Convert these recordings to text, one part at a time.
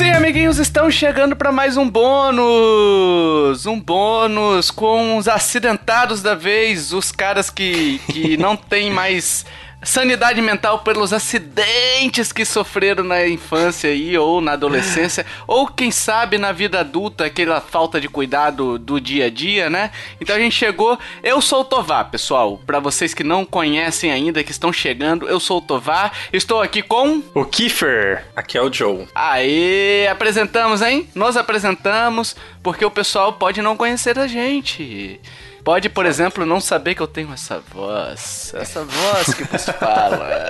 Sim, amiguinhos, estão chegando para mais um bônus! Um bônus com os acidentados da vez, os caras que, que não tem mais sanidade mental pelos acidentes que sofreram na infância aí, ou na adolescência, ou quem sabe na vida adulta, aquela falta de cuidado do dia a dia, né? Então a gente chegou. Eu sou o Tovar, pessoal. Para vocês que não conhecem ainda, que estão chegando, eu sou o Tovar. Estou aqui com. O Kiefer. Aqui é o Joe. Aê, apresentamos, hein? Nos apresentamos, porque o pessoal pode não conhecer a gente. Pode, por exemplo, não saber que eu tenho essa voz. Essa voz que você fala.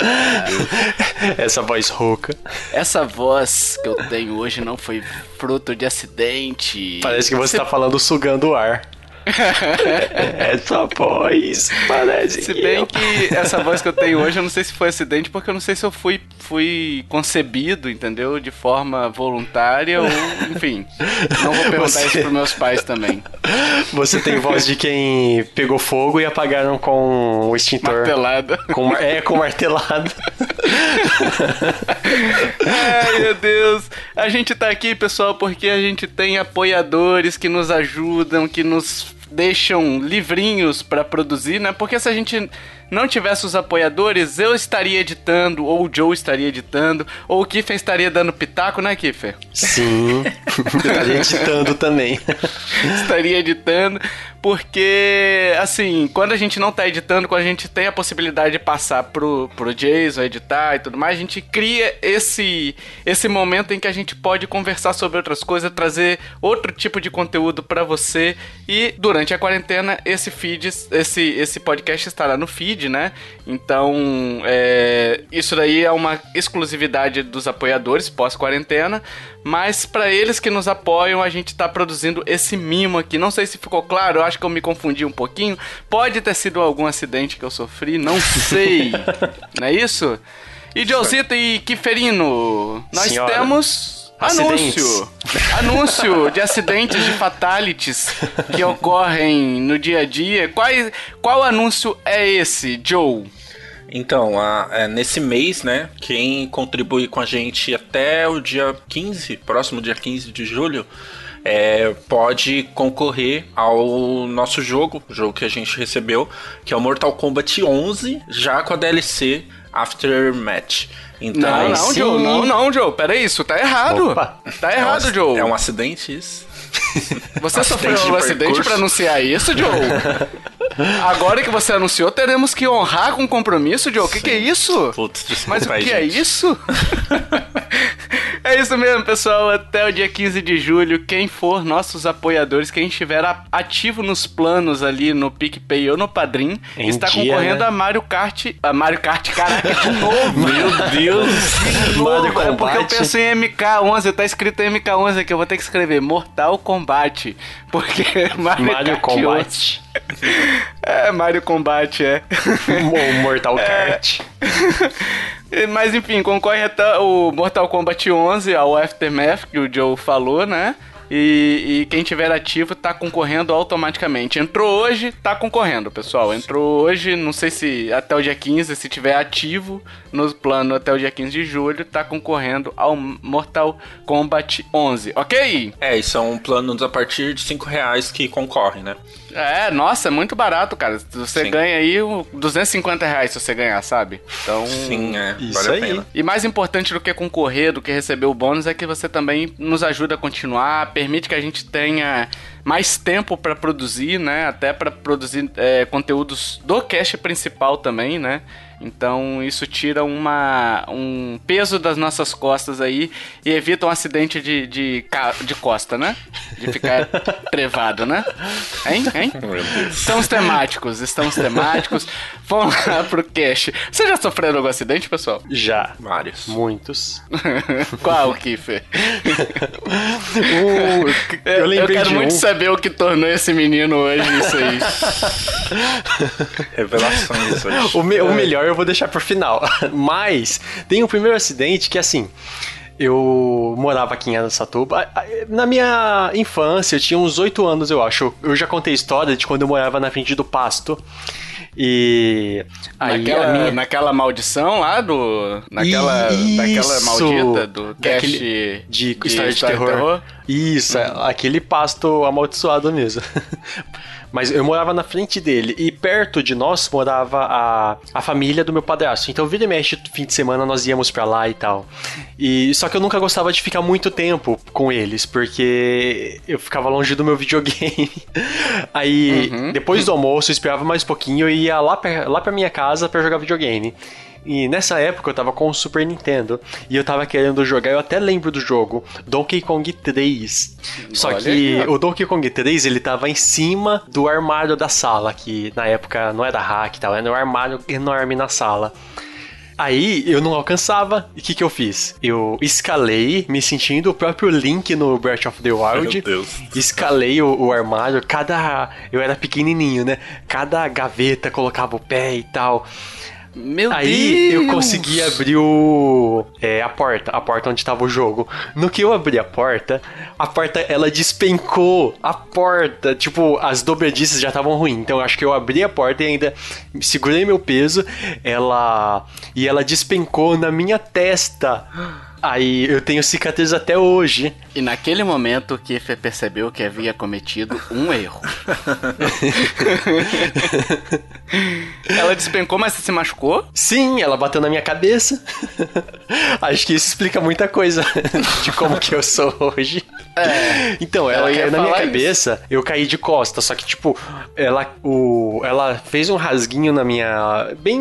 essa voz rouca. Essa voz que eu tenho hoje não foi fruto de acidente. Parece que você, você... tá falando sugando o ar. essa voz parece Se bem que, que essa voz que eu tenho hoje, eu não sei se foi acidente, porque eu não sei se eu fui, fui concebido, entendeu? De forma voluntária ou, enfim. Não vou perguntar Você... isso pros meus pais também. Você tem voz de quem pegou fogo e apagaram com o extintor. Martelada. Com, é, com martelada. Ai, meu Deus. A gente tá aqui, pessoal, porque a gente tem apoiadores que nos ajudam, que nos deixam livrinhos para produzir, né? Porque se a gente não tivesse os apoiadores, eu estaria editando, ou o Joe estaria editando, ou o Kiffer estaria dando pitaco, né, Kiffer? Sim, estaria editando também. estaria editando, porque, assim, quando a gente não tá editando, quando a gente tem a possibilidade de passar pro, pro Jason editar e tudo mais, a gente cria esse, esse momento em que a gente pode conversar sobre outras coisas, trazer outro tipo de conteúdo para você, e durante a quarentena, esse feed, esse, esse podcast estará no feed, feed, né? Então, é, isso daí é uma exclusividade dos apoiadores pós-quarentena, mas para eles que nos apoiam, a gente tá produzindo esse mimo aqui. Não sei se ficou claro, eu acho que eu me confundi um pouquinho. Pode ter sido algum acidente que eu sofri, não sei. não é isso? E Josito e Kiferino, nós Senhora. temos Anúncio! Anúncio de acidentes de fatalities que ocorrem no dia a dia. Qual, qual anúncio é esse, Joe? Então, a, é, nesse mês, né, quem contribui com a gente até o dia 15, próximo dia 15 de julho, é, pode concorrer ao nosso jogo, o jogo que a gente recebeu, que é o Mortal Kombat 11, já com a DLC Aftermath. Então, não, não, sim. Joe, não, não, Joe, pera isso, tá errado. Opa. Tá errado, é um, Joe. É um acidente isso? Você sofreu um acidente para anunciar isso, Joe? Agora que você anunciou, teremos que honrar com compromisso, Joe. O que, que, é isso? Putz, desculpa, Mas o que gente. é isso? É isso mesmo, pessoal. Até o dia 15 de julho, quem for nossos apoiadores, quem estiver ativo nos planos ali no PicPay ou no Padrim, em está dia, concorrendo né? a Mario Kart. A Mario Kart, caraca, de novo! Meu Deus! De novo, é porque eu penso em MK11, tá escrito MK11 aqui, eu vou ter que escrever Mortal Kombat. Porque Mario, Mario Kombat. É, Mario Kombat, é. Mortal é. Kart. Mas enfim, concorre até o Mortal Kombat 11 ao Aftermath, que o Joe falou, né? E, e, quem tiver ativo tá concorrendo automaticamente. Entrou hoje, tá concorrendo, pessoal. Entrou hoje, não sei se até o dia 15, se tiver ativo no plano até o dia 15 de julho, tá concorrendo ao Mortal Kombat 11, ok? É, e são planos a partir de 5 reais que concorrem, né? É, nossa, é muito barato, cara. Você Sim. ganha aí 250 reais se você ganhar, sabe? Então. Sim, é. Isso vale aí. a pena. E mais importante do que concorrer, do que receber o bônus, é que você também nos ajuda a continuar, permite que a gente tenha mais tempo para produzir, né? Até para produzir é, conteúdos do cast principal também, né? Então isso tira uma, um peso das nossas costas aí e evita um acidente de, de, de costa, né? De ficar trevado, né? Hein? Hein? Estamos temáticos, estamos temáticos. Vamos lá pro cash. Você já sofreu algum acidente, pessoal? Já. Vários. Muitos. Qual, Kiffer? uh, eu lembrei eu quero de muito um. saber o que tornou esse menino hoje isso aí. Revelações hoje. O, me, o melhor eu vou deixar pro final. Mas tem um primeiro acidente que assim. Eu morava aqui em Aracatuba. Na minha infância, eu tinha uns 8 anos, eu acho. Eu já contei a história de quando eu morava na frente do pasto. E aí naquela, minha... naquela maldição lá do. Naquela. Isso, daquela maldita do daquele, de, de, de história de, terror. terror. Isso, uhum. aquele pasto amaldiçoado mesmo. Mas eu morava na frente dele e perto de nós morava a, a família do meu padrasto. Então, vira e mexe, fim de semana nós íamos para lá e tal. E só que eu nunca gostava de ficar muito tempo com eles, porque eu ficava longe do meu videogame. Aí, uhum. depois do almoço, eu esperava mais um pouquinho e ia lá pra, lá pra minha casa para jogar videogame. E nessa época eu tava com o Super Nintendo e eu tava querendo jogar, eu até lembro do jogo, Donkey Kong 3. Só Olha que aí, o Donkey Kong 3 ele tava em cima do armário da sala, que na época não era hack e tal, era um armário enorme na sala. Aí eu não alcançava. E o que, que eu fiz? Eu escalei, me sentindo o próprio Link no Breath of the Wild. Meu Deus. Escalei o, o, armário. Cada. Eu era pequenininho, né? Cada gaveta colocava o pé e tal. Meu Aí Deus! eu consegui abrir o, é, a porta, a porta onde estava o jogo. No que eu abri a porta, a porta ela despencou. A porta, tipo, as dobradiças já estavam ruins. Então acho que eu abri a porta e ainda segurei meu peso. Ela e ela despencou na minha testa. Aí eu tenho cicatriz até hoje. E naquele momento que Kiefer percebeu que havia cometido um erro. ela despencou, mas você se machucou? Sim, ela bateu na minha cabeça. Acho que isso explica muita coisa de como que eu sou hoje. É, então, ela caiu na minha cabeça, isso. eu caí de costa, só que tipo, ela, o, ela fez um rasguinho na minha. bem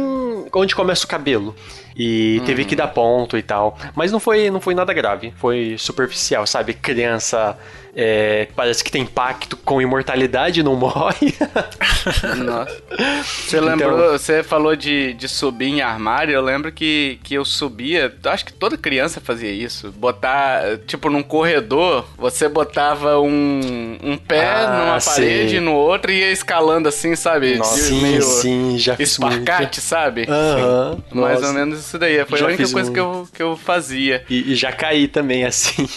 onde começa o cabelo. E teve que dar ponto e tal. Mas não foi, não foi nada grave. Foi superficial, sabe? Criança é, parece que tem pacto com imortalidade não morre. Nossa. Você lembrou, então... você falou de, de subir em armário, eu lembro que, que eu subia, acho que toda criança fazia isso. Botar, tipo, num corredor, você botava um, um pé ah, numa sim. parede no outro e ia escalando assim, sabe? Nossa, sim, meio sim, já fiz Esparcate, sabe? Aham. Mais ou menos isso daí. Foi já a única coisa que, eu, que eu fazia. E, e já caí também, assim.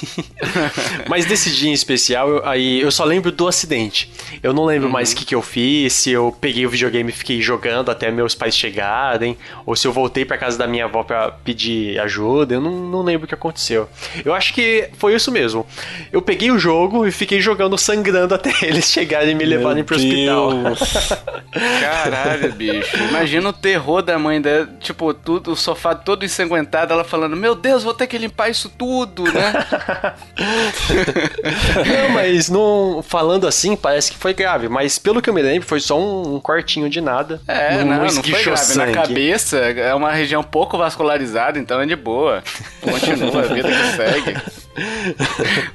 Mas desse dia em especial, eu, aí eu só lembro do acidente. Eu não lembro uhum. mais o que, que eu fiz, se eu peguei o videogame e fiquei jogando até meus pais chegarem, ou se eu voltei para casa da minha avó para pedir ajuda. Eu não, não lembro o que aconteceu. Eu acho que foi isso mesmo. Eu peguei o jogo e fiquei jogando sangrando até eles chegarem e me levarem pro Deus. hospital. Caralho, bicho. Imagina o terror da mãe dela, tipo, tudo, o sofá todo ensanguentado, ela falando: Meu Deus, vou ter que limpar isso tudo, né? Não, mas não, falando assim, parece que foi grave. Mas pelo que eu me lembro, foi só um, um cortinho de nada. É, não, não, não foi grave. Sangue. Na cabeça é uma região pouco vascularizada, então é de boa. Continua, a vida que segue.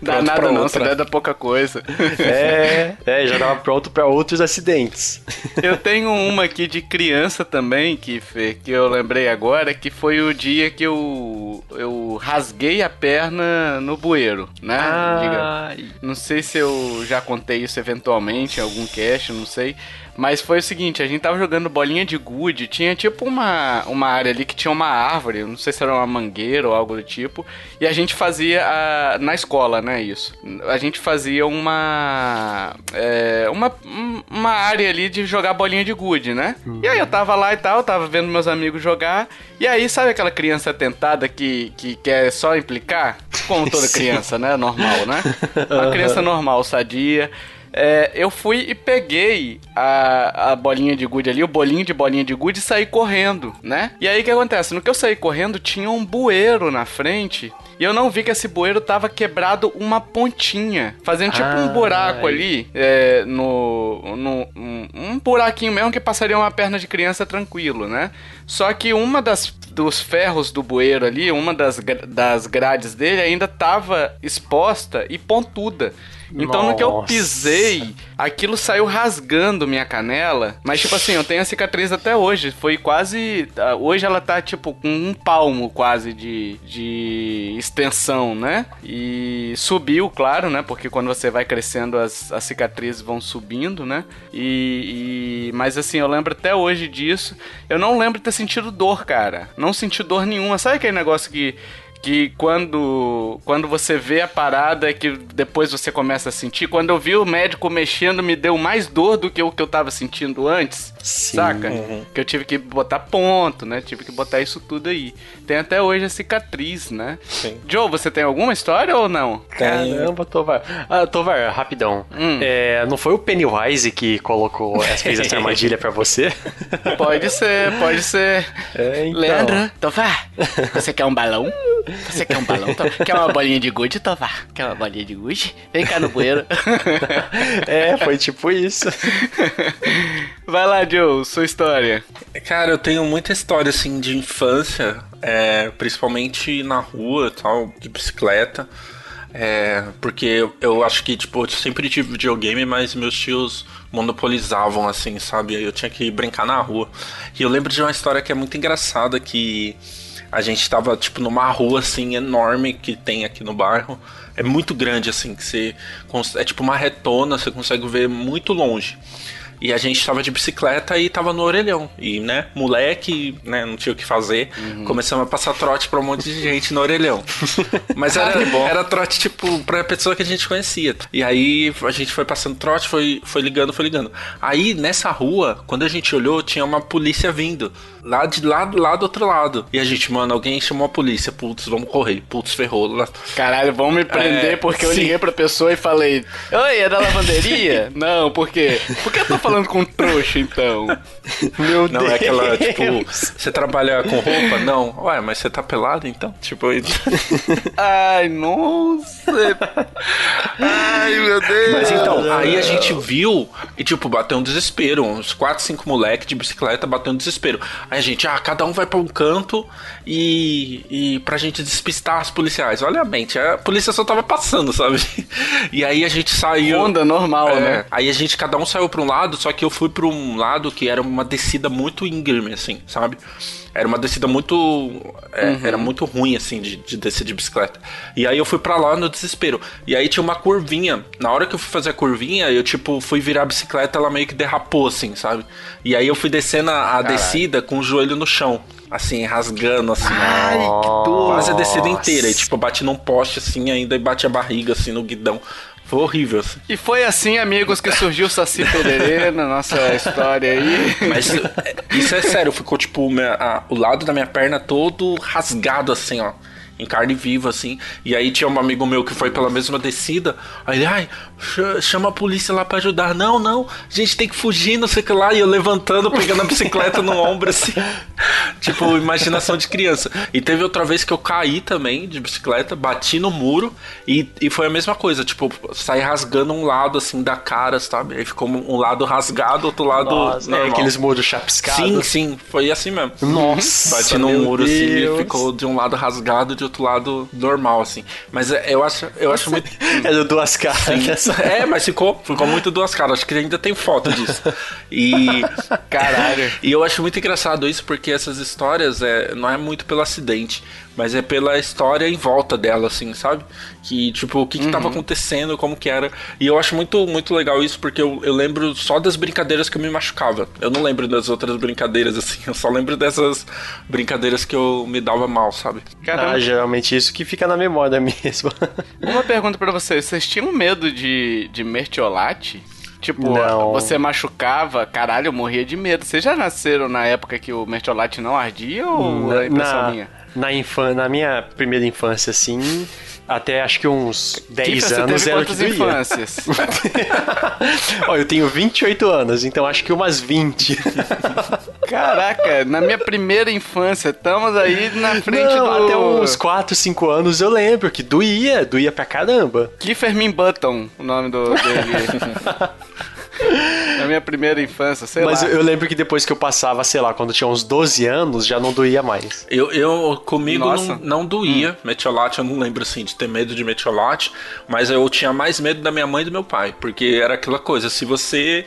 Dá nada não, você dá pouca coisa. É, é, já tava pronto para outros acidentes. Eu tenho uma aqui de criança também, que, que eu lembrei agora, que foi o dia que eu, eu rasguei a perna no bueiro, né? Ah, não sei se eu já contei isso eventualmente em algum cast, não sei. Mas foi o seguinte, a gente tava jogando bolinha de gude, tinha tipo uma, uma área ali que tinha uma árvore, não sei se era uma mangueira ou algo do tipo, e a gente fazia a, na escola, né, isso. A gente fazia uma é, uma, uma área ali de jogar bolinha de gude, né? Uhum. E aí eu tava lá e tal, tava vendo meus amigos jogar, e aí sabe aquela criança tentada que, que quer só implicar? Como toda criança, né, normal, né? Uma criança normal, sadia é, eu fui e peguei a, a bolinha de gude ali, o bolinho de bolinha de gude e saí correndo, né? E aí o que acontece? No que eu saí correndo, tinha um bueiro na frente e eu não vi que esse bueiro tava quebrado uma pontinha, fazendo tipo ah, um buraco ai. ali, é, no, no um, um, buraquinho mesmo que passaria uma perna de criança tranquilo, né? Só que uma das dos ferros do bueiro ali, uma das, das grades dele ainda tava exposta e pontuda. Então Nossa. no que eu pisei, aquilo saiu rasgando minha canela. Mas, tipo assim, eu tenho a cicatriz até hoje. Foi quase. Ah, hoje ela tá, tipo, com um palmo quase de, de extensão, né? E subiu, claro, né? Porque quando você vai crescendo, as, as cicatrizes vão subindo, né? E, e. Mas assim, eu lembro até hoje disso. Eu não lembro de ter sentido dor, cara. Não senti dor nenhuma. Sabe aquele negócio que que quando, quando você vê a parada é que depois você começa a sentir. Quando eu vi o médico mexendo, me deu mais dor do que o que eu tava sentindo antes. Sim. Saca? Uhum. Que eu tive que botar ponto, né? Tive que botar isso tudo aí. Tem até hoje a cicatriz, né? Sim. Joe, você tem alguma história ou não? Caramba, Tovar. Ah, Tovar, rapidão. Hum. É, não foi o Pennywise que colocou, fez essa armadilha pra você? Pode ser, pode ser. É, então. Leandro, Tovar, você quer um balão? Você quer um balão? Quer uma bolinha de gude, Tovar? Quer uma bolinha de gude? Vem cá no bueiro. é, foi tipo isso. Vai lá, Joe, sua história. Cara, eu tenho muita história assim de infância, é, principalmente na rua, tal, de bicicleta. É, porque eu, eu acho que, tipo, eu sempre tive videogame, mas meus tios monopolizavam, assim, sabe? Eu tinha que brincar na rua. E eu lembro de uma história que é muito engraçada, que a gente tava, tipo, numa rua, assim, enorme que tem aqui no bairro. É muito grande, assim, que você... É tipo uma retona, você consegue ver muito longe. E a gente tava de bicicleta e tava no orelhão. E, né, moleque, né, não tinha o que fazer. Uhum. Começamos a passar trote pra um monte de gente no orelhão. Mas era, era trote, tipo, pra pessoa que a gente conhecia. E aí a gente foi passando trote, foi, foi ligando, foi ligando. Aí, nessa rua, quando a gente olhou, tinha uma polícia vindo. Lá de lá, lá do outro lado. E a gente, mano, alguém chamou a polícia. Putz, vamos correr. Putz, ferrou. Caralho, vão me prender é, porque eu sim. liguei pra pessoa e falei: Oi, é da lavanderia? não, por quê? Por que eu tô falando com trouxa, então? Meu não, Deus. Não, é aquela, tipo, você trabalha com roupa? Não. Ué, mas você tá pelado então? Tipo. Ai, nossa. Ai, meu Deus. Mas então, aí a gente viu e, tipo, bateu um desespero. Uns 4, 5 moleques de bicicleta bateu um desespero. Aí a gente, ah, cada um vai pra um canto e, e pra gente despistar as policiais. Olha a mente, a polícia só tava passando, sabe? E aí a gente saiu. Onda normal, é, né? Aí a gente, cada um saiu pra um lado, só que eu fui pra um lado que era uma descida muito íngreme, assim, sabe? Era uma descida muito. É, uhum. Era muito ruim, assim, de, de descer de bicicleta. E aí eu fui para lá no desespero. E aí tinha uma curvinha. Na hora que eu fui fazer a curvinha, eu, tipo, fui virar a bicicleta, ela meio que derrapou, assim, sabe? E aí eu fui descendo a, a descida com o joelho no chão assim, rasgando, assim. Ai, que dor. Quase a descida inteira. E, tipo, bati num poste, assim, ainda e bati a barriga, assim, no guidão. Foi horrível. Assim. E foi assim, amigos, que surgiu o Saci Pererê na nossa história aí. Mas é, isso é sério, ficou tipo minha, a, o lado da minha perna todo rasgado assim, ó em carne viva, assim. E aí tinha um amigo meu que foi pela mesma descida. Aí ele, ai, chama a polícia lá para ajudar. Não, não, a gente tem que fugir, não sei o que lá. E eu levantando, pegando a bicicleta no ombro, assim. tipo, imaginação de criança. E teve outra vez que eu caí também de bicicleta, bati no muro e, e foi a mesma coisa. Tipo, saí rasgando um lado, assim, da cara, sabe? Aí ficou um lado rasgado, outro lado. Nossa, é, aqueles muros chapiscados. Sim, sim, foi assim mesmo. Nossa. Bati no muro, Deus. assim, e ficou de um lado rasgado, de outro lado normal, assim. Mas é, eu acho, eu acho muito. É do duas caras. É, mas ficou, ficou muito duas caras. Acho que ainda tem foto disso. E. Caralho. E eu acho muito engraçado isso, porque essas histórias é, não é muito pelo acidente mas é pela história em volta dela, assim, sabe? Que, tipo, o que, que tava uhum. acontecendo, como que era. E eu acho muito, muito legal isso, porque eu, eu lembro só das brincadeiras que eu me machucava. Eu não lembro das outras brincadeiras, assim, eu só lembro dessas brincadeiras que eu me dava mal, sabe? Caramba. Ah, geralmente isso que fica na memória mesmo. Uma pergunta para vocês, vocês tinham medo de, de mertiolate? Tipo, não. você machucava, caralho, eu morria de medo. Vocês já nasceram na época que o mertiolate não ardia ou na, é impressão na, minha? Na, infan na minha primeira infância, assim, até acho que uns 10 Kika, anos você era quantas que infâncias? Ó, eu tenho 28 anos, então acho que umas 20. Caraca, na minha primeira infância, estamos aí na frente Não, do... até uns 4, 5 anos eu lembro que doía, doía pra caramba. Kiefer Button, o nome do, dele. Minha primeira infância, sei Mas lá. Mas eu lembro que depois que eu passava, sei lá, quando tinha uns 12 anos, já não doía mais. Eu, eu comigo não, não doía. Hum. Metiolate, eu não lembro assim de ter medo de metiolate, mas eu tinha mais medo da minha mãe e do meu pai, porque era aquela coisa, se você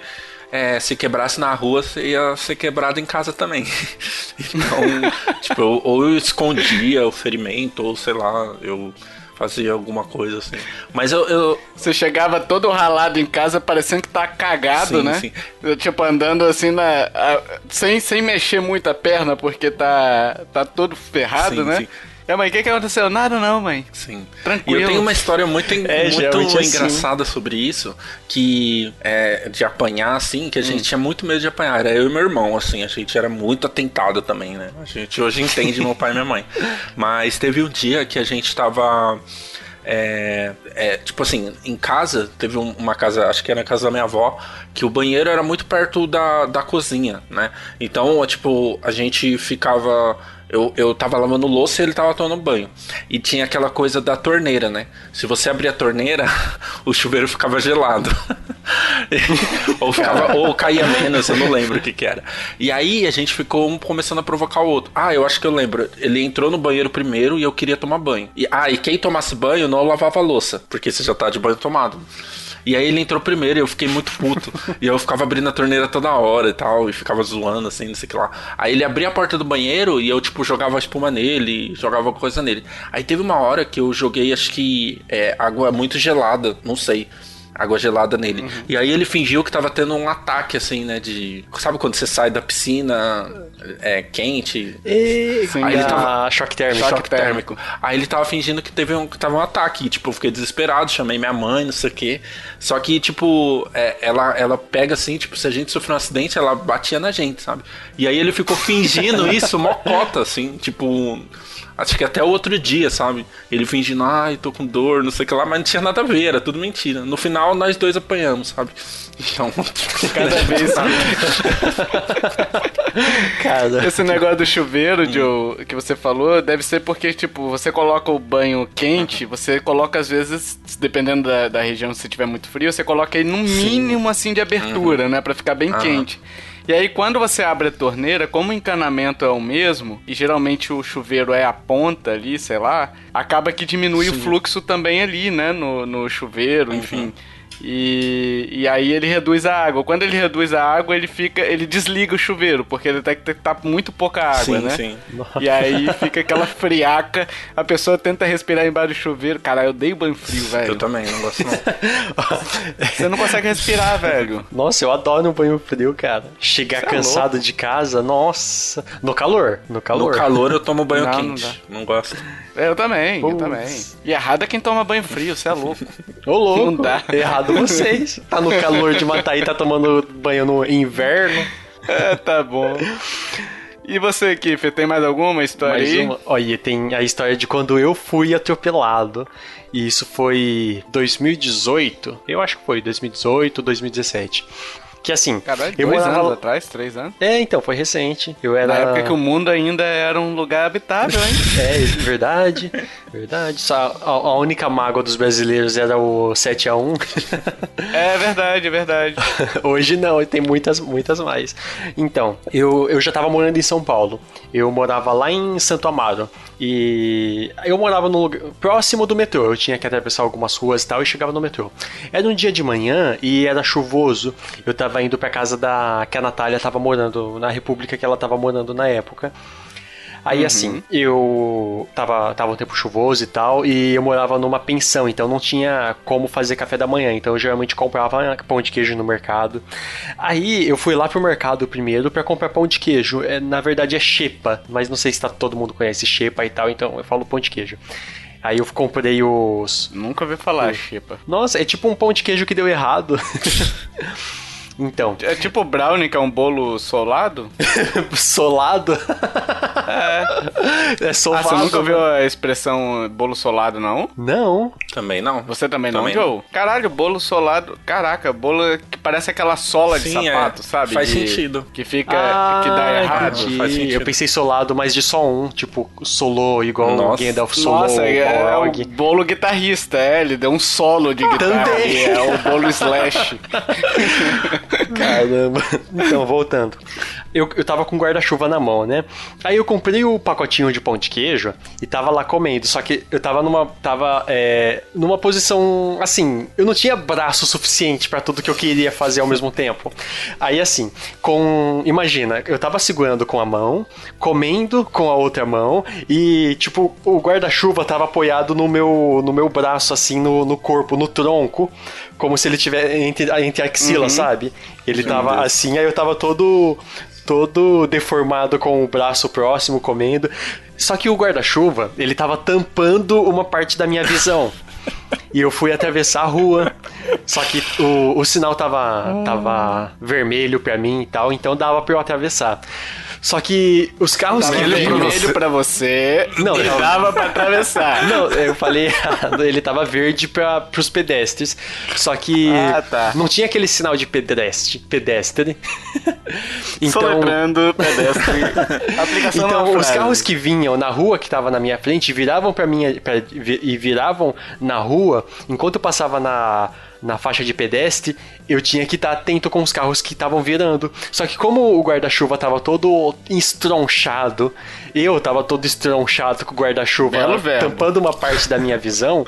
é, se quebrasse na rua, você ia ser quebrado em casa também. então, tipo, eu, ou eu escondia o ferimento, ou sei lá, eu fazia alguma coisa assim. Mas eu, eu... Você chegava todo ralado em casa, parecendo que tá cagado, sim, né? Sim. Tipo, andando assim na. A, sem, sem mexer muito a perna, porque tá, tá todo ferrado, sim, né? Sim. É, mãe, o que, que aconteceu? Nada não, mãe. Sim. Tranquilo. E eu tenho uma história muito, é, muito assim. engraçada assim. sobre isso, que é de apanhar, assim, que a gente hum. tinha muito medo de apanhar. Era eu e meu irmão, assim, a gente era muito atentado também, né? A gente hoje entende meu pai e minha mãe. Mas teve um dia que a gente tava é, é, tipo assim, em casa, teve uma casa, acho que era na casa da minha avó, que o banheiro era muito perto da, da cozinha, né? Então, tipo, a gente ficava eu, eu tava lavando louça e ele tava tomando banho. E tinha aquela coisa da torneira, né? Se você abria a torneira, o chuveiro ficava gelado. ou, ficava, ou caía menos, eu não lembro o que, que era. E aí a gente ficou um começando a provocar o outro. Ah, eu acho que eu lembro. Ele entrou no banheiro primeiro e eu queria tomar banho. E, ah, e quem tomasse banho não lavava a louça, porque você já tá de banho tomado. E aí ele entrou primeiro e eu fiquei muito puto. e eu ficava abrindo a torneira toda hora e tal, e ficava zoando assim, não sei o que lá. Aí ele abria a porta do banheiro e eu, tipo, jogava espuma nele, jogava coisa nele. Aí teve uma hora que eu joguei, acho que é, água muito gelada, não sei água gelada nele. Uhum. E aí ele fingiu que tava tendo um ataque, assim, né? De. Sabe quando você sai da piscina é, quente? E... Sim, aí ele tava. Choque térmico. Choque térmico. Aí ele tava fingindo que teve um, que tava um ataque. E, tipo, eu fiquei desesperado, chamei minha mãe, não sei o quê. Só que, tipo, é, ela, ela pega assim, tipo, se a gente sofreu um acidente, ela batia na gente, sabe? E aí ele ficou fingindo isso, mocota, assim, tipo Acho que até o outro dia, sabe? Ele fingindo, ai, tô com dor, não sei o que lá, mas não tinha nada a ver, era tudo mentira. No final, nós dois apanhamos, sabe? Então, cada vez. Cara. Esse negócio do chuveiro, hum. Joe, que você falou, deve ser porque, tipo, você coloca o banho quente, você coloca, às vezes, dependendo da, da região, se tiver muito frio, você coloca aí no mínimo, Sim. assim, de abertura, uhum. né? Pra ficar bem uhum. quente. E aí, quando você abre a torneira, como o encanamento é o mesmo, e geralmente o chuveiro é a ponta ali, sei lá, acaba que diminui Sim. o fluxo também ali, né? No, no chuveiro, uhum. E, e aí ele reduz a água. Quando ele reduz a água, ele fica. ele desliga o chuveiro, porque ele tem que tá muito pouca água, sim, né? Sim. E aí fica aquela friaca, a pessoa tenta respirar embaixo do chuveiro. Cara, eu dei banho frio, velho. Eu também, não gosto não. Você não consegue respirar, velho. Nossa, eu adoro um banho frio, cara. Chegar Você é cansado é de casa, nossa. No calor, no calor. No calor eu tomo banho não, quente. Não, não gosto. Eu também, eu também. E errado é quem toma banho frio, você é louco. Ô louco. Não dá. Errado vocês. Tá no calor de matar e tá tomando banho no inverno. É, tá bom. E você, Kiffer, tem mais alguma história mais aí? Uma. Olha, tem a história de quando eu fui atropelado. E isso foi 2018. Eu acho que foi 2018, 2017. Que assim. Caralho, eu dois morava... anos atrás, três anos? É, então, foi recente. Eu era. Na época que o mundo ainda era um lugar habitável, hein? é, verdade. Verdade. Só a, a, única mágoa dos brasileiros era o 7x1. é verdade, é verdade. Hoje não, tem muitas, muitas mais. Então, eu, eu já tava morando em São Paulo. Eu morava lá em Santo Amaro. E eu morava no lugar, próximo do metrô. Eu tinha que atravessar algumas ruas e tal e chegava no metrô. Era um dia de manhã e era chuvoso. Eu tava indo pra casa da que a Natália tava morando, na república que ela tava morando na época. Aí, uhum. assim, eu tava, tava um tempo chuvoso e tal, e eu morava numa pensão, então não tinha como fazer café da manhã. Então eu geralmente comprava pão de queijo no mercado. Aí eu fui lá pro mercado primeiro para comprar pão de queijo. É, na verdade é xepa, mas não sei se tá, todo mundo conhece xepa e tal, então eu falo pão de queijo. Aí eu comprei os. Nunca ouvi falar, xepa. Nossa, é tipo um pão de queijo que deu errado. Então. É tipo brownie, que é um bolo solado? solado? É. É solado. Ah, você nunca ouviu a expressão bolo solado, não? Não. Também não. Você também, também não, Joe? Caralho, bolo solado. Caraca, bolo que parece aquela sola Sim, de é. sapato, é. sabe? Faz de... sentido. Que fica. Ah, que dá errado. Faz sentido. Eu pensei solado, mas de só um. Tipo, solou, igual Nossa. o Gandalf solou. Nossa, é, é o bolo guitarrista, é. Ele deu um solo de guitarra. Também. É o bolo slash. Caramba. Então, voltando. Eu, eu tava com guarda-chuva na mão, né? Aí eu comprei o pacotinho de pão de queijo e tava lá comendo. Só que eu tava numa. Tava é, numa posição. Assim, eu não tinha braço suficiente para tudo que eu queria fazer ao mesmo tempo. Aí, assim, com. Imagina, eu tava segurando com a mão, comendo com a outra mão e, tipo, o guarda-chuva tava apoiado no meu, no meu braço, assim, no, no corpo, no tronco como se ele tivesse entre, entre a axila, uhum. sabe? Ele tava assim, aí eu tava todo todo deformado com o braço próximo, comendo. Só que o guarda-chuva, ele tava tampando uma parte da minha visão. E eu fui atravessar a rua. Só que o, o sinal tava, tava vermelho pra mim e tal, então dava pra eu atravessar. Só que os carros que ele vermelho pra você não, e dava pra atravessar. Não, eu falei errado. Ele tava verde pra, pros pedestres. Só que ah, tá. não tinha aquele sinal de pedestre. pedestre. então, lembrando pedestre. Aplicação então, os carros que vinham na rua que tava na minha frente viravam pra mim pra, e viravam na rua enquanto eu passava na na faixa de pedestre, eu tinha que estar atento com os carros que estavam virando. Só que como o guarda-chuva estava todo estronchado, eu estava todo estronchado com o guarda-chuva tampando uma parte da minha visão,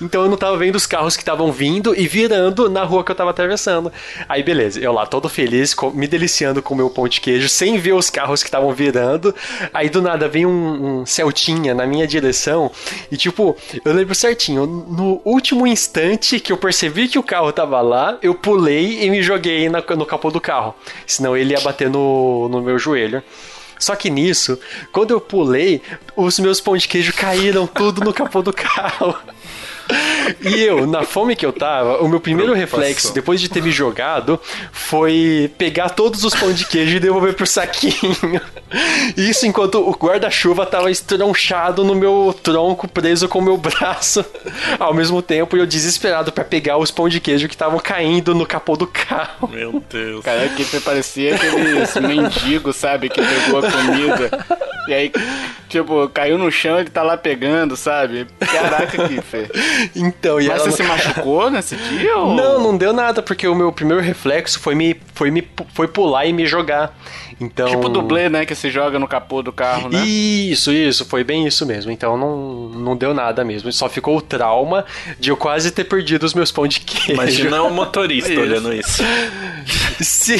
então eu não estava vendo os carros que estavam vindo e virando na rua que eu estava atravessando. Aí beleza, eu lá todo feliz, me deliciando com o meu pão de queijo, sem ver os carros que estavam virando. Aí do nada vem um, um Celtinha na minha direção e tipo, eu lembro certinho, no último instante que eu percebi que o carro tava lá, eu pulei e me joguei na, no capô do carro. Senão ele ia bater no, no meu joelho. Só que nisso, quando eu pulei, os meus pão de queijo caíram tudo no capô do carro. E eu, na fome que eu tava, o meu primeiro reflexo, depois de ter me jogado, foi pegar todos os pão de queijo e devolver pro saquinho. Isso enquanto o guarda-chuva tava estronchado no meu tronco, preso com o meu braço. Ao mesmo tempo, eu desesperado para pegar os pão de queijo que estavam caindo no capô do carro. Meu Deus. Cara, que parecia aqueles mendigos, sabe, que pegou a comida. E aí, tipo, caiu no chão e ele tá lá pegando, sabe? Caraca, Kiffer. Então, e Mas você se machucou nesse dia? Ou... Não, não deu nada, porque o meu primeiro reflexo foi me foi, me, foi pular e me jogar. Então... Tipo dublê, né? Que se joga no capô do carro, né? Isso, isso, foi bem isso mesmo. Então não, não deu nada mesmo. Só ficou o trauma de eu quase ter perdido os meus pão de queijo. Imagina o motorista isso. olhando isso. Sim.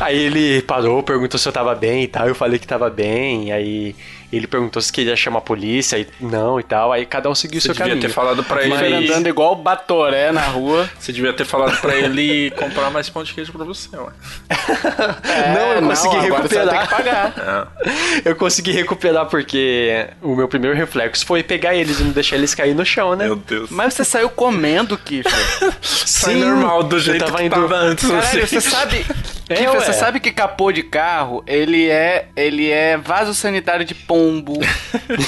Aí ele parou, perguntou se eu tava bem e tal. Eu falei que tava bem. Aí ele perguntou se queria chamar a polícia e não e tal. Aí cada um seguiu o seu caminho. Você devia ter falado pra ele. Mas... andando igual o Batoré na rua. Você devia ter falado pra ele comprar mais pão de queijo pra você, ué. É, não, eu não, consegui recuperar. pagar. É. Eu consegui recuperar porque o meu primeiro reflexo foi pegar eles e não deixar eles cair no chão, né? Meu Deus. Mas você saiu comendo, Kiffer. Sim, normal, do jeito tava que indo... tava antes. Caralho, você sabe... É, Kiffer, você sabe que capô de carro, ele é, ele é vaso sanitário de pombo,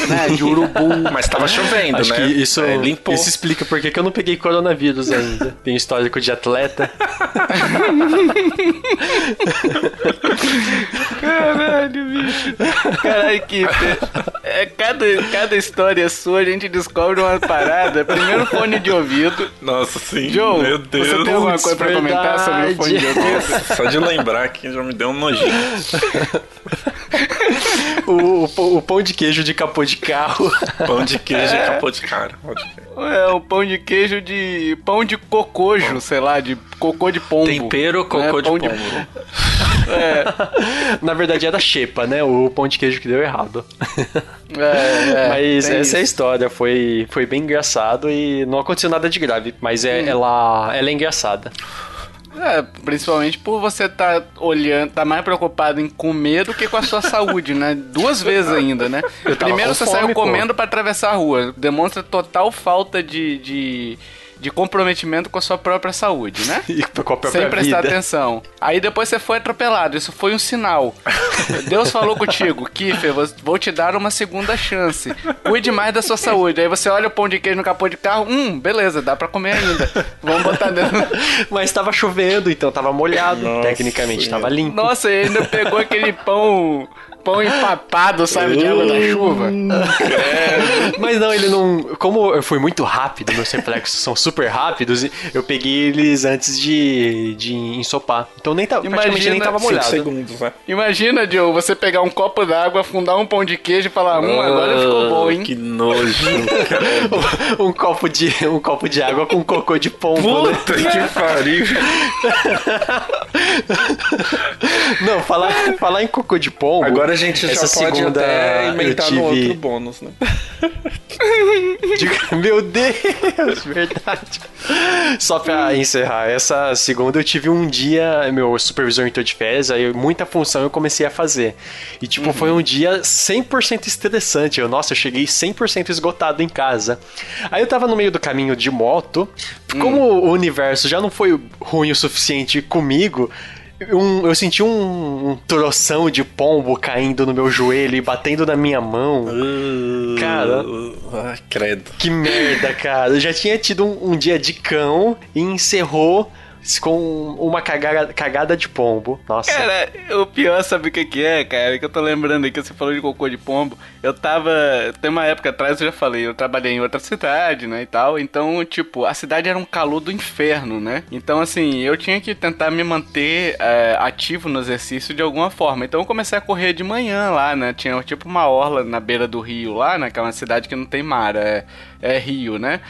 né? De urubu. Mas tava chovendo, Acho né? Que isso, é, limpou. isso explica por que eu não peguei coronavírus ainda. Tem histórico de atleta. Caralho, bicho. Caralho, que é, cada, cada história sua a gente descobre uma parada. Primeiro fone de ouvido. Nossa, sim. Joe, Meu Deus. Você tem alguma coisa pra comentar sobre o fone de ouvido? Só de lembrar que já me deu um nojinho. o, o, o, pão de queijo de capô de carro. Pão de queijo é. de capô de carro. É, o pão de queijo de. pão de cocojo, pão. sei lá, de cocô de pombo. Tempero cocô né? de pombo. De... é. Na verdade era xepa, né? O pão de queijo que deu errado. É, é, mas essa isso. é a história. Foi, foi bem engraçado e não aconteceu nada de grave. Mas é, hum. ela, ela é engraçada. É, principalmente por você estar tá olhando, tá mais preocupado em comer do que com a sua saúde, né? Duas vezes ainda, né? Primeiro você fome, saiu comendo para atravessar a rua. Demonstra total falta de, de de comprometimento com a sua própria saúde, né? E com a própria Sem prestar vida. atenção. Aí depois você foi atropelado. Isso foi um sinal. Deus falou contigo, Kiffer, vou te dar uma segunda chance. Cuide mais da sua saúde. Aí você olha o pão de queijo no capô de carro, hum, beleza, dá pra comer ainda. Vamos botar dentro. Mas tava chovendo, então tava molhado. Nossa, Tecnicamente, tava limpo. Nossa, e ainda pegou aquele pão pão empapado, sabe, de água da chuva. É. Mas não, ele não. Como eu fui muito rápido, meus reflexos são super rápidos, eu peguei eles antes de, de ensopar. Então nem tava, Imagina, nem tava molhado. Segundos, né? Imagina, Joe, você pegar um copo d'água, afundar um pão de queijo e falar, hum, agora ficou bom, hein? Que nojo, um, um, copo de, um copo de água com cocô de pombo. Né? Puta né? que pariu. Não, falar, falar em cocô de pombo. Agora a gente já pode até inventar tive... no outro bônus, né? Meu Deus, verdade. Só pra encerrar, essa segunda eu tive um dia, meu supervisor entrou de férias, aí muita função eu comecei a fazer. E tipo, uhum. foi um dia 100% estressante. Eu, nossa, eu cheguei 100% esgotado em casa. Aí eu tava no meio do caminho de moto, como hum. o universo já não foi ruim o suficiente comigo, um, eu senti um, um troção de pombo caindo no meu joelho e batendo na minha mão. Uh, cara. Uh, credo. Que merda, cara. Eu já tinha tido um, um dia de cão e encerrou com uma cagada, cagada de pombo. Nossa. Cara, o pior, sabe o que, que é, cara? Que eu tô lembrando aí que você falou de cocô de pombo. Eu tava. Tem uma época atrás, eu já falei, eu trabalhei em outra cidade, né? E tal. Então, tipo, a cidade era um calor do inferno, né? Então, assim, eu tinha que tentar me manter é, ativo no exercício de alguma forma. Então, eu comecei a correr de manhã lá, né? Tinha tipo uma orla na beira do rio lá, né? Que é uma cidade que não tem mar, é, é rio, né?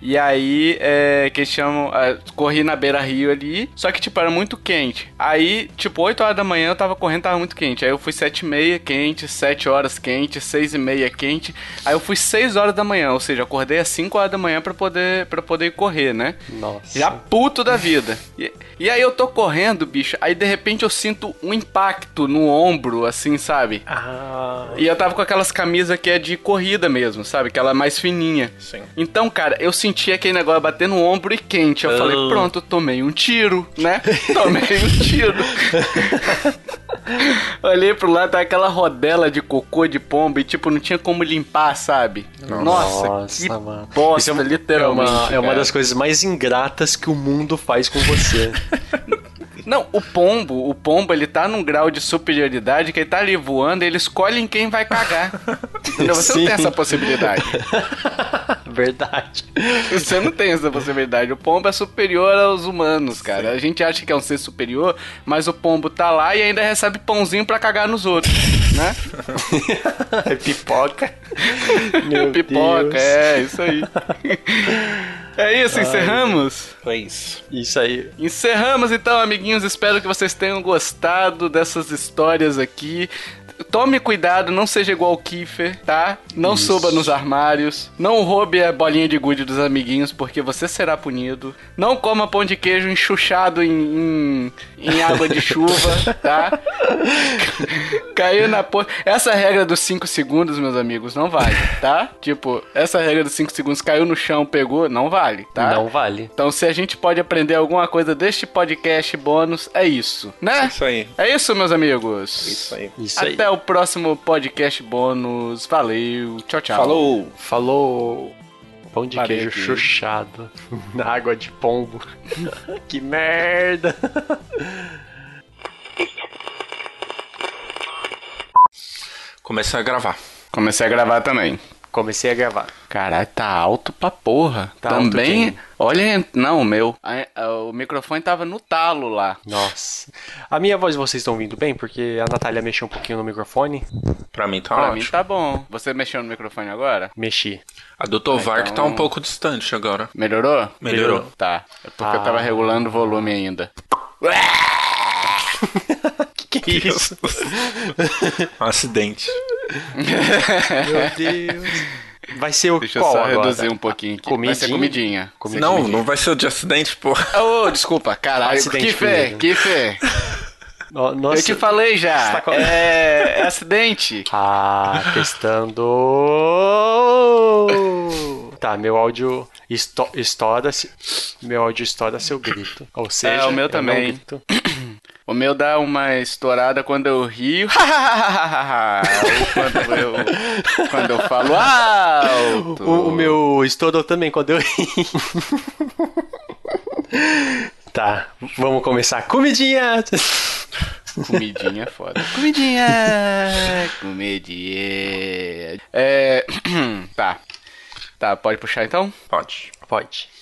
E aí, é, que eles chamam. É, corri na beira rio ali. Só que, tipo, era muito quente. Aí, tipo, 8 horas da manhã eu tava correndo, tava muito quente. Aí eu fui 7 e meia quente, 7 horas quente, 6 e meia quente. Aí eu fui 6 horas da manhã, ou seja, acordei às 5 horas da manhã pra poder, pra poder correr, né? Nossa. Já puto da vida. E, e aí eu tô correndo, bicho. Aí de repente eu sinto um impacto no ombro, assim, sabe? Ah. E eu tava com aquelas camisas que é de corrida mesmo, sabe? Que ela é mais fininha. Sim. Então, cara, eu senti aquele negócio bater no ombro e quente. Eu oh. falei, pronto, tomei um tiro, né? Tomei um tiro. Olhei pro lado, tá aquela rodela de cocô de pombo e, tipo, não tinha como limpar, sabe? Nossa, Nossa que mano. bosta, Isso é, literalmente. É uma, é uma das coisas mais ingratas que o mundo faz com você. Não, o pombo, o pombo, ele tá num grau de superioridade que ele tá ali voando, ele escolhe em quem vai cagar. Entendeu? Você Sim. não tem essa possibilidade. Verdade. Você não tem essa possibilidade. O pombo é superior aos humanos, cara. Sim. A gente acha que é um ser superior, mas o pombo tá lá e ainda recebe pãozinho para cagar nos outros, né? É pipoca. Meu pipoca, Deus. é, isso aí. É isso, encerramos? Foi isso. Isso aí. Encerramos então, amiguinhos. Espero que vocês tenham gostado dessas histórias aqui. Tome cuidado, não seja igual o Kiefer, tá? Não Isso. suba nos armários. Não roube a bolinha de gude dos amiguinhos, porque você será punido. Não coma pão de queijo enxuchado em, em, em água de chuva, tá? Caiu na porra. Essa regra dos 5 segundos, meus amigos, não vale, tá? Tipo, essa regra dos 5 segundos caiu no chão, pegou, não vale, tá? Não vale. Então, se a gente pode aprender alguma coisa deste podcast bônus, é isso, né? É isso aí. É isso, meus amigos. Isso aí. Isso Até aí. O próximo podcast bônus. Valeu. Tchau, tchau. Falou. Falou. Pão de Parei queijo aqui. chuchado na água de pombo. que merda. Comecei a gravar. Comecei a gravar também. Comecei a gravar. Caralho, tá alto pra porra. Tá Também. alto Olha, não, o meu. o microfone tava no talo lá. Nossa. A minha voz vocês estão ouvindo bem? Porque a Natália mexeu um pouquinho no microfone. Pra mim tá pra ótimo. mim tá bom. Você mexeu no microfone agora? Mexi. A do Tovar então... que tá um pouco distante agora. Melhorou? Melhorou. Tá. É porque ah. eu tava regulando o volume ainda. que que é isso? um acidente. Meu Deus. Vai ser o Deixa qual eu só agora? reduzir um pouquinho aqui. Comidinha? Vai ser comidinha. Comidinha. Não, não vai ser o de acidente, pô. Ô, oh, desculpa, caralho. Acidente que fé, que fé. Nossa. Eu te falei já. Tá com- é... é acidente. Ah, testando. Tá, meu áudio esto estoura. Meu áudio estoura seu grito. Ou seja, É, o meu eu também. grito. O meu dá uma estourada quando eu rio. Ou quando eu, quando eu falo alto. O, o meu estourou também quando eu ri. tá, vamos começar. Comidinha! Comidinha é foda. Comidinha! Comidinha. É. Tá. Tá, pode puxar então? Pode. Pode.